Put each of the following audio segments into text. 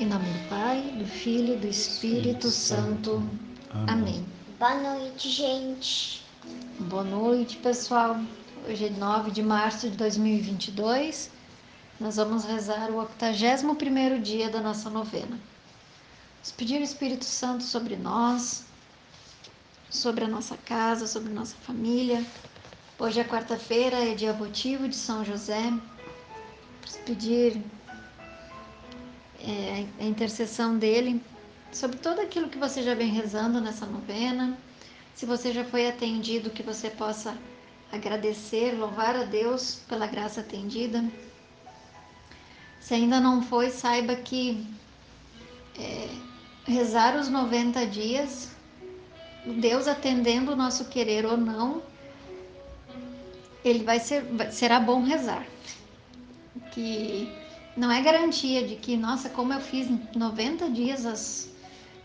Em nome do Pai, do Filho e do Espírito Santo. Amém. Boa noite, gente. Boa noite, pessoal. Hoje é 9 de março de 2022. Nós vamos rezar o 81º dia da nossa novena. Vamos pedir o Espírito Santo sobre nós, sobre a nossa casa, sobre a nossa família. Hoje é quarta-feira, é dia votivo de São José. Vamos pedir é, a intercessão dele sobre tudo aquilo que você já vem rezando nessa novena. Se você já foi atendido, que você possa agradecer, louvar a Deus pela graça atendida. Se ainda não foi, saiba que é, rezar os 90 dias, Deus atendendo o nosso querer ou não, ele vai ser, será bom rezar. Que não é garantia de que, nossa, como eu fiz 90 dias as,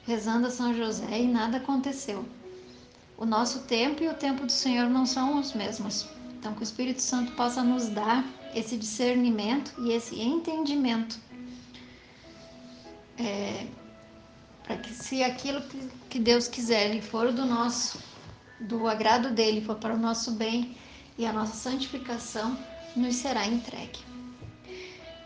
rezando a São José e nada aconteceu. O nosso tempo e o tempo do Senhor não são os mesmos. Então, que o Espírito Santo possa nos dar esse discernimento e esse entendimento. É, para que se aquilo que, Deus quiser e for do nosso, do agrado dele, for para o nosso bem e a nossa santificação, nos será entregue.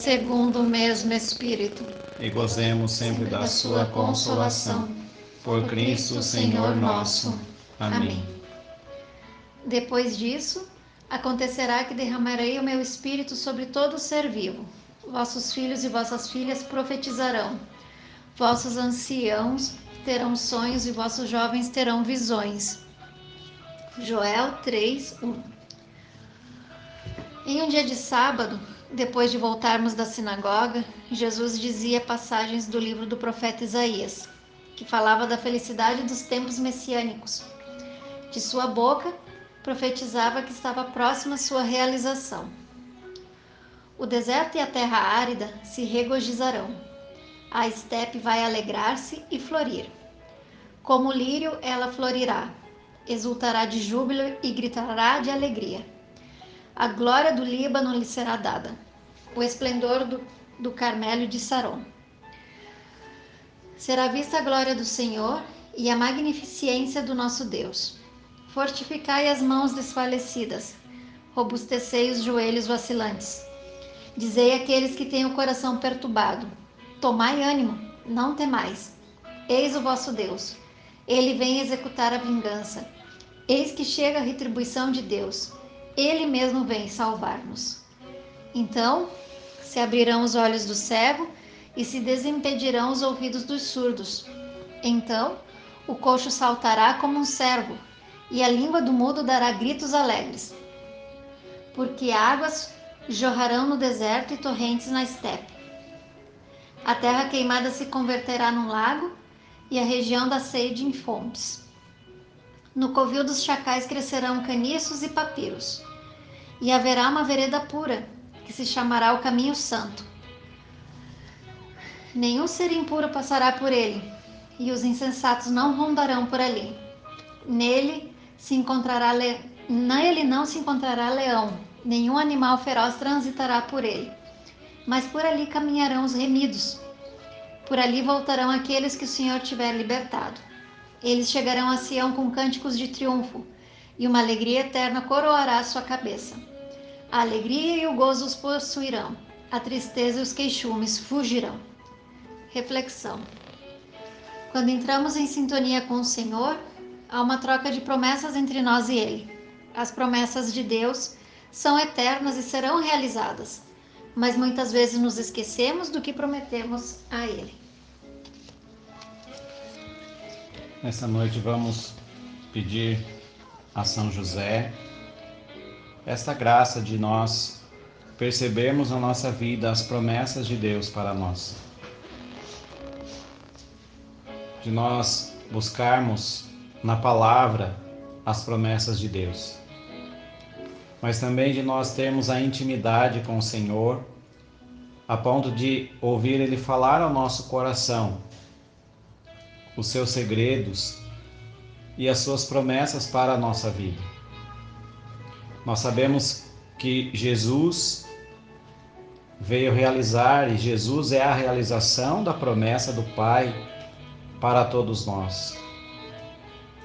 segundo o mesmo Espírito e gozemos sempre da sua consolação. Por Cristo, Senhor nosso. Amém. Depois disso, acontecerá que derramarei o meu espírito sobre todo ser vivo. Vossos filhos e vossas filhas profetizarão. Vossos anciãos terão sonhos e vossos jovens terão visões. Joel 3, 1. Em um dia de sábado, depois de voltarmos da sinagoga, Jesus dizia passagens do livro do profeta Isaías, que falava da felicidade dos tempos messiânicos. De sua boca, profetizava que estava próxima sua realização. O deserto e a terra árida se regozijarão. A estepe vai alegrar-se e florir. Como o lírio, ela florirá, exultará de júbilo e gritará de alegria a glória do Líbano lhe será dada, o esplendor do, do Carmelo de Saron. Será vista a glória do Senhor e a magnificência do nosso Deus. Fortificai as mãos desfalecidas, robustecei os joelhos vacilantes. Dizei àqueles que têm o coração perturbado: Tomai ânimo, não temais. Eis o vosso Deus. Ele vem executar a vingança. Eis que chega a retribuição de Deus. Ele mesmo vem salvar-nos. Então se abrirão os olhos do cego e se desimpedirão os ouvidos dos surdos. Então o coxo saltará como um servo e a língua do mudo dará gritos alegres. Porque águas jorrarão no deserto e torrentes na estepe. A terra queimada se converterá num lago e a região da sede em fontes. No covil dos chacais crescerão caniços e papiros, e haverá uma vereda pura, que se chamará o caminho santo. Nenhum ser impuro passará por ele, e os insensatos não rondarão por ali. Nele se encontrará le... nele não se encontrará leão, nenhum animal feroz transitará por ele. Mas por ali caminharão os remidos. Por ali voltarão aqueles que o Senhor tiver libertado. Eles chegarão a Sião com cânticos de triunfo, e uma alegria eterna coroará sua cabeça. A alegria e o gozo os possuirão, a tristeza e os queixumes fugirão. Reflexão: Quando entramos em sintonia com o Senhor, há uma troca de promessas entre nós e Ele. As promessas de Deus são eternas e serão realizadas, mas muitas vezes nos esquecemos do que prometemos a Ele. Nessa noite vamos pedir a São José esta graça de nós percebermos na nossa vida as promessas de Deus para nós. de nós buscarmos na palavra as promessas de Deus, mas também de nós termos a intimidade com o Senhor, a ponto de ouvir Ele falar ao nosso coração os seus segredos e as suas promessas para a nossa vida. Nós sabemos que Jesus veio realizar e Jesus é a realização da promessa do Pai para todos nós.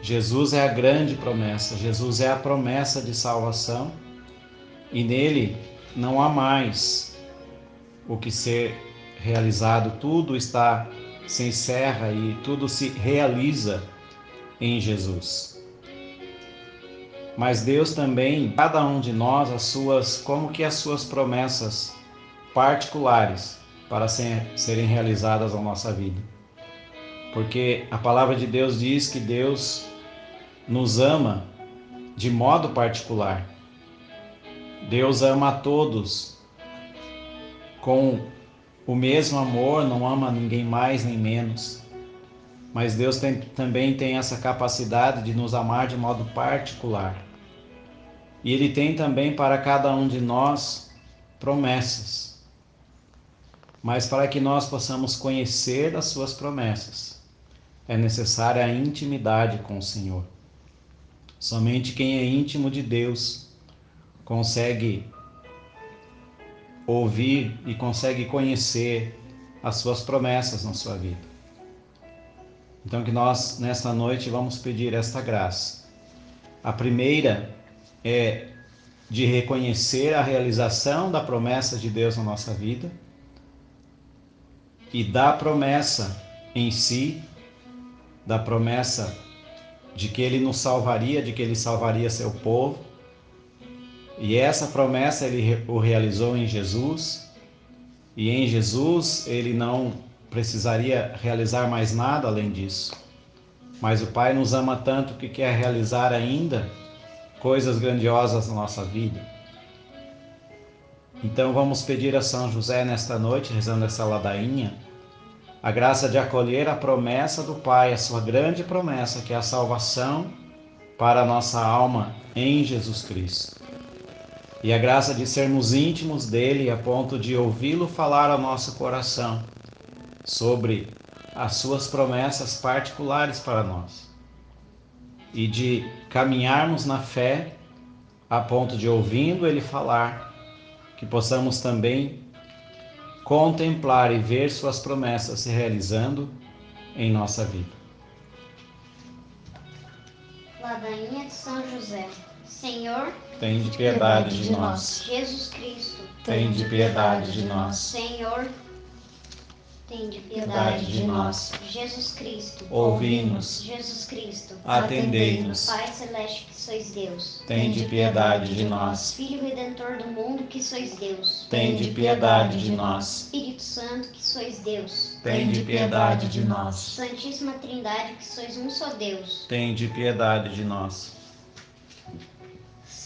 Jesus é a grande promessa, Jesus é a promessa de salvação e nele não há mais o que ser realizado, tudo está se encerra e tudo se realiza em Jesus. Mas Deus também, cada um de nós, as suas, como que as suas promessas particulares para serem realizadas na nossa vida. Porque a palavra de Deus diz que Deus nos ama de modo particular. Deus ama a todos com o mesmo amor, não ama ninguém mais nem menos. Mas Deus tem, também tem essa capacidade de nos amar de modo particular. E Ele tem também para cada um de nós promessas. Mas para que nós possamos conhecer as Suas promessas, é necessária a intimidade com o Senhor. Somente quem é íntimo de Deus consegue ouvir e consegue conhecer as suas promessas na sua vida. Então que nós nesta noite vamos pedir esta graça. A primeira é de reconhecer a realização da promessa de Deus na nossa vida e da promessa em si, da promessa de que ele nos salvaria, de que ele salvaria seu povo e essa promessa ele o realizou em Jesus, e em Jesus ele não precisaria realizar mais nada além disso. Mas o Pai nos ama tanto que quer realizar ainda coisas grandiosas na nossa vida. Então vamos pedir a São José nesta noite, rezando essa ladainha, a graça de acolher a promessa do Pai, a sua grande promessa, que é a salvação para a nossa alma em Jesus Cristo e a graça de sermos íntimos dele a ponto de ouvi-lo falar ao nosso coração sobre as suas promessas particulares para nós e de caminharmos na fé a ponto de ouvindo ele falar que possamos também contemplar e ver suas promessas se realizando em nossa vida. Ladainha de São José. Senhor, tem de piedade de nós. Jesus Cristo, tem de piedade de nós. Senhor, tem de piedade de nós. Jesus Cristo, ouvi-nos. Jesus Cristo, atendei-nos. Pai celeste que sois Deus, tem de piedade de nós. Filho redentor do mundo que sois Deus, tem de piedade de nós. Espírito Santo que sois Deus, tem de piedade de nós. Santíssima Trindade que sois um só Deus, tem de piedade de nós.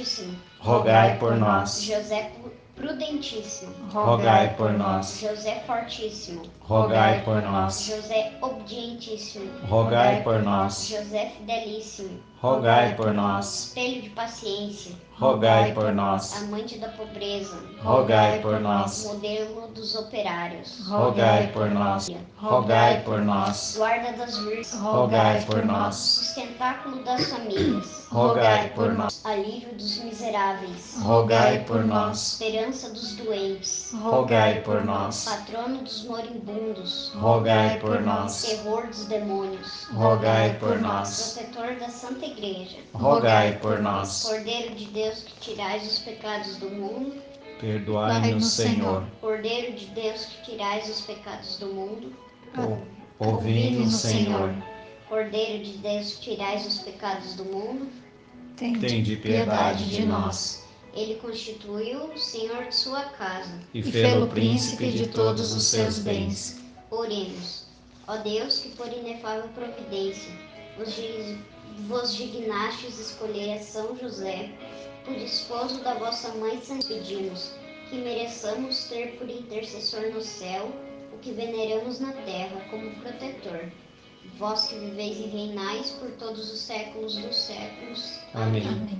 Castíssimo, rogai por nós. José Prudentíssimo, rogai por nós. José Fortíssimo, rogai por nós. José Obedientíssimo, rogai por nós. José Fidelíssimo, rogai por nós. Espelho de paciência, rogai por nós. Amante da pobreza, rogai por nós. Modelo dos operários, rogai por nós. Rogai por nós. Guarda das virgens, rogai por nós. Sustentáculo das famílias, rogai por nós. Alívio dos miseráveis, rogai por nós. Esperança dos doentes, rogai por nós. Patrono dos moribundos, rogai por nós. Terror dos demônios, rogai por nós. Protetor da Santa Igreja, rogai por nós. Cordeiro de Deus que tirais os pecados do mundo, perdoai-nos, Senhor. Cordeiro de Deus que tirais os pecados do mundo, Ouvindo, Senhor, Cordeiro de Deus, tirais os pecados do mundo. tende piedade de nós. Ele constituiu o Senhor de sua casa. E fê-lo príncipe de todos os seus bens. Oremos. Ó Deus, que por inefável providência vos, dignastes escolher a São José, por esposo da vossa mãe, Santa, pedimos que mereçamos ter por intercessor no céu o que veneramos na terra como protetor. Vós que viveis e reinais por todos os séculos dos séculos. Amém. Amém.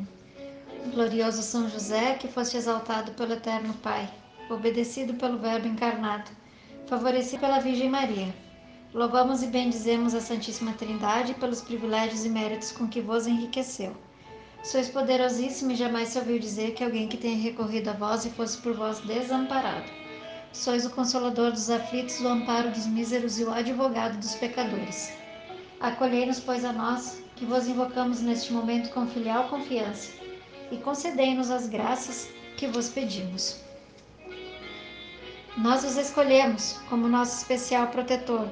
Glorioso São José, que foste exaltado pelo Eterno Pai, obedecido pelo Verbo encarnado, favorecido pela Virgem Maria. Louvamos e bendizemos a Santíssima Trindade pelos privilégios e méritos com que vos enriqueceu. Sois poderosíssimo e jamais se ouviu dizer que alguém que tenha recorrido a vós e fosse por vós desamparado. Sois o consolador dos aflitos, o amparo dos míseros e o advogado dos pecadores. Acolhei-nos, pois, a nós, que vos invocamos neste momento com filial confiança, e concedei-nos as graças que vos pedimos. Nós os escolhemos como nosso especial protetor.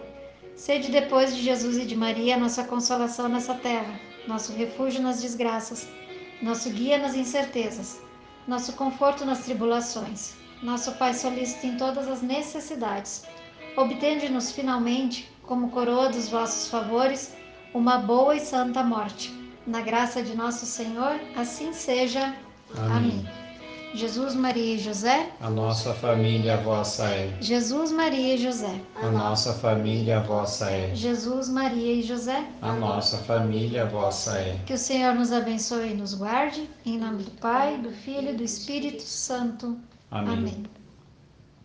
Sede depois de Jesus e de Maria nossa consolação nessa terra, nosso refúgio nas desgraças, nosso guia nas incertezas, nosso conforto nas tribulações, nosso Pai solícito em todas as necessidades. Obtende-nos finalmente, como coroa dos vossos favores, uma boa e santa morte. Na graça de nosso Senhor, assim seja. Amém. Jesus, Maria e José. A nossa família vossa é. Jesus, Maria e José. A nossa família vossa é. Jesus, Maria e José. A nossa família vossa é. Que o Senhor nos abençoe e nos guarde. Em nome do Pai, do Filho e do Espírito Santo. Amém. Amém.